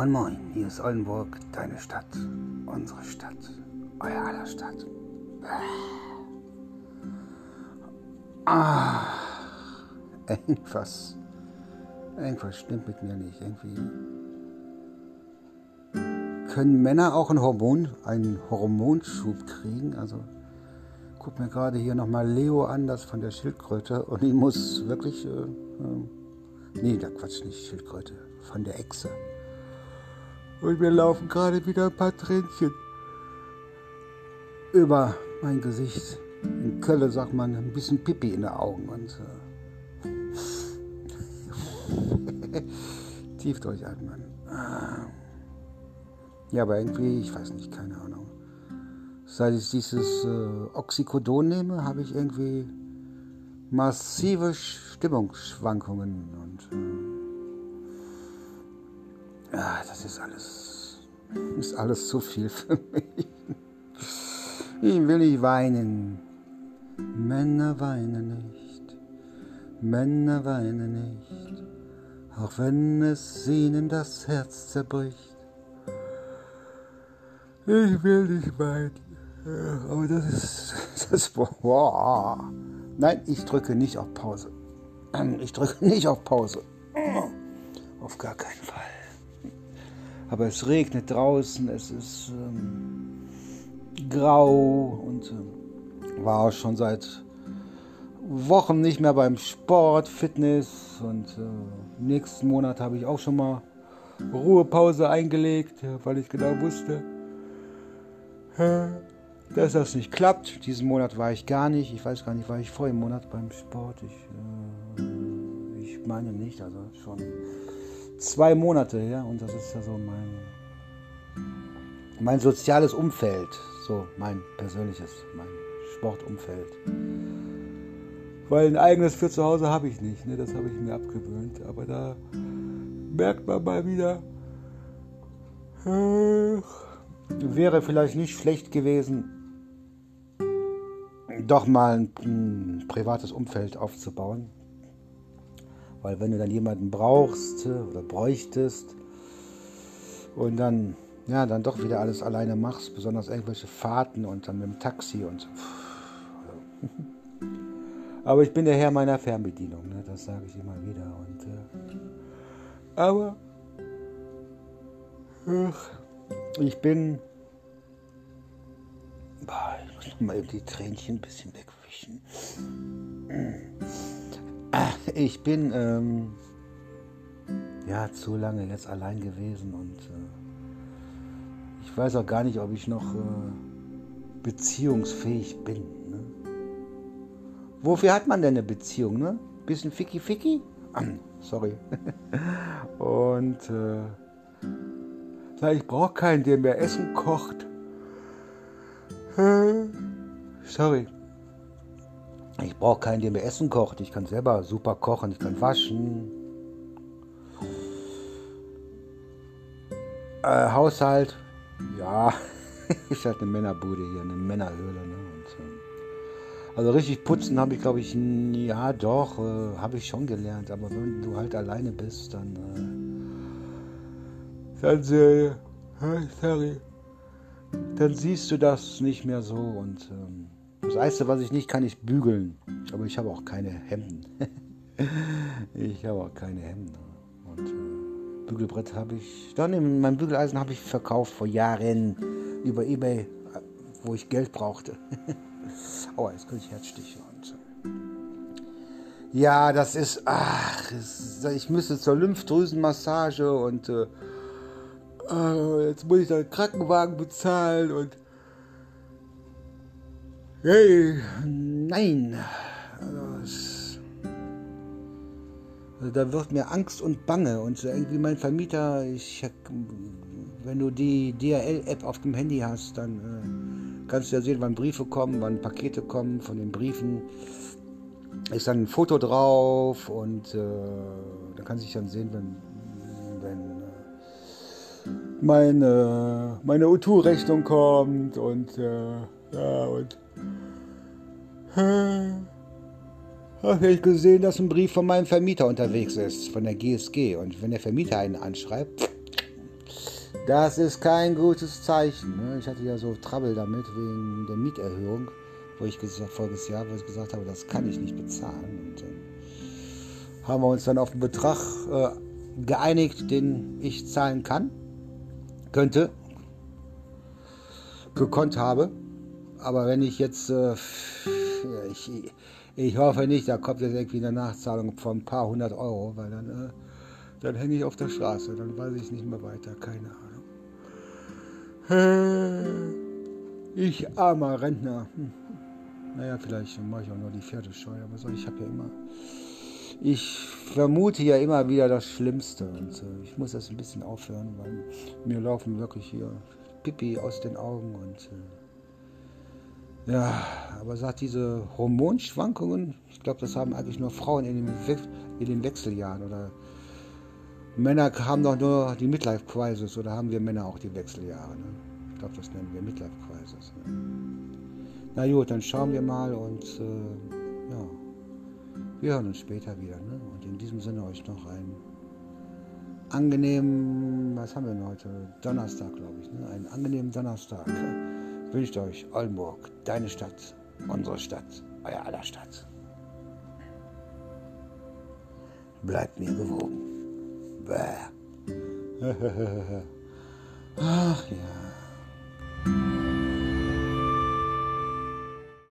Moin Moin, hier ist Oldenburg, deine Stadt, unsere Stadt, euer aller Stadt. Ah, irgendwas, irgendwas stimmt mit mir nicht. Irgendwie können Männer auch einen Hormon, einen Hormonschub kriegen. Also guck mir gerade hier nochmal Leo an, das von der Schildkröte. Und ich muss wirklich, äh, äh, nee, da Quatsch nicht Schildkröte, von der Echse. Und mir laufen gerade wieder ein paar Tränchen über mein Gesicht. In Kölle sagt man ein bisschen Pipi in den Augen. Und äh, tief durchatmen. Ja, aber irgendwie, ich weiß nicht, keine Ahnung. Seit ich dieses äh, Oxycodon nehme, habe ich irgendwie massive Stimmungsschwankungen und äh, ja, das ist alles, ist alles zu viel für mich. Ich will nicht weinen. Männer weinen nicht. Männer weinen nicht. Auch wenn es ihnen das Herz zerbricht. Ich will nicht weinen. Aber das ist, das, boah. Nein, ich drücke nicht auf Pause. Ich drücke nicht auf Pause. Auf gar keinen Fall. Aber es regnet draußen, es ist ähm, grau und äh, war auch schon seit Wochen nicht mehr beim Sport, Fitness und äh, nächsten Monat habe ich auch schon mal Ruhepause eingelegt, weil ich genau wusste, dass das nicht klappt. Diesen Monat war ich gar nicht. Ich weiß gar nicht, war ich vor im Monat beim Sport? Ich, äh, ich meine nicht, also schon zwei Monate her und das ist ja so mein, mein soziales Umfeld, so mein persönliches, mein Sportumfeld. Weil ein eigenes für zu Hause habe ich nicht, ne? das habe ich mir abgewöhnt. Aber da merkt man mal wieder, äh, wäre vielleicht nicht schlecht gewesen, doch mal ein, ein privates Umfeld aufzubauen. Weil wenn du dann jemanden brauchst äh, oder bräuchtest und dann, ja, dann doch wieder alles alleine machst, besonders irgendwelche Fahrten und dann mit dem Taxi und so. Aber ich bin der Herr meiner Fernbedienung, ne? das sage ich immer wieder. Und, äh, aber ich bin. Boah, ich muss mal eben die Tränchen ein bisschen wegwischen. Ich bin ähm, ja zu lange jetzt allein gewesen und äh, ich weiß auch gar nicht, ob ich noch äh, beziehungsfähig bin. Ne? Wofür hat man denn eine Beziehung? Ne? Bisschen ficky ficky? Sorry. und äh, ich brauche keinen, der mir Essen kocht. Sorry. Ich brauche keinen, der mir Essen kocht. Ich kann selber super kochen, ich kann waschen. Äh, Haushalt, ja, ist halt eine Männerbude hier, eine Männerhöhle. Ne? Und, äh, also richtig putzen habe ich, glaube ich, ja doch, äh, habe ich schon gelernt. Aber wenn du halt alleine bist, dann, äh, dann, sorry, dann siehst du das nicht mehr so und ähm, das Einzige, was ich nicht kann, ist bügeln. Aber ich habe auch keine Hemden. ich habe auch keine Hemden. Und äh, Bügelbrett habe ich. Dann mein Bügeleisen habe ich verkauft vor Jahren über Ebay, wo ich Geld brauchte. oh, jetzt kriege ich Herzstiche. Und, äh, ja, das ist. Ach, ich müsste zur Lymphdrüsenmassage und. Äh, äh, jetzt muss ich da einen Krankenwagen bezahlen und Hey, nein. Also, also, da wird mir Angst und Bange. Und irgendwie mein Vermieter, ich, wenn du die DRL-App auf dem Handy hast, dann äh, kannst du ja sehen, wann Briefe kommen, wann Pakete kommen von den Briefen. Ist dann ein Foto drauf und äh, da kannst du dann sehen, wenn, wenn äh, meine, meine U2-Rechnung kommt und äh, ja, und habe ich gesehen, dass ein Brief von meinem Vermieter unterwegs ist, von der GSG. Und wenn der Vermieter einen anschreibt, Das ist kein gutes Zeichen. Ne? Ich hatte ja so Trouble damit wegen der Mieterhöhung, wo ich gesagt, voriges Jahr, wo ich gesagt habe, das kann ich nicht bezahlen. Und dann haben wir uns dann auf einen Betrag äh, geeinigt, den ich zahlen kann, könnte, gekonnt habe. Aber wenn ich jetzt, äh, ich, ich hoffe nicht, da kommt jetzt irgendwie eine Nachzahlung von ein paar hundert Euro, weil dann, äh, dann hänge ich auf der Straße, dann weiß ich nicht mehr weiter, keine Ahnung. Ich armer Rentner. Hm. Naja, vielleicht mache ich auch nur die Pferdesteuer, aber so, ich habe ja immer ich vermute ja immer wieder das Schlimmste und äh, ich muss das ein bisschen aufhören, weil mir laufen wirklich hier Pipi aus den Augen und äh, ja, aber sagt diese Hormonschwankungen, ich glaube, das haben eigentlich nur Frauen in den, We in den Wechseljahren oder Männer haben doch nur die Midlife Crisis oder haben wir Männer auch die Wechseljahre? Ne? Ich glaube, das nennen wir Midlife Crisis. Ne? Na gut, dann schauen wir mal und äh, ja. Wir hören uns später wieder. Ne? Und in diesem Sinne euch noch einen angenehmen, was haben wir denn heute? Donnerstag, glaube ich. Ne? Einen angenehmen Donnerstag. Wünscht euch Oldenburg, deine Stadt, unsere Stadt, euer aller Stadt. Bleibt mir gewogen. Bäh. Ach ja.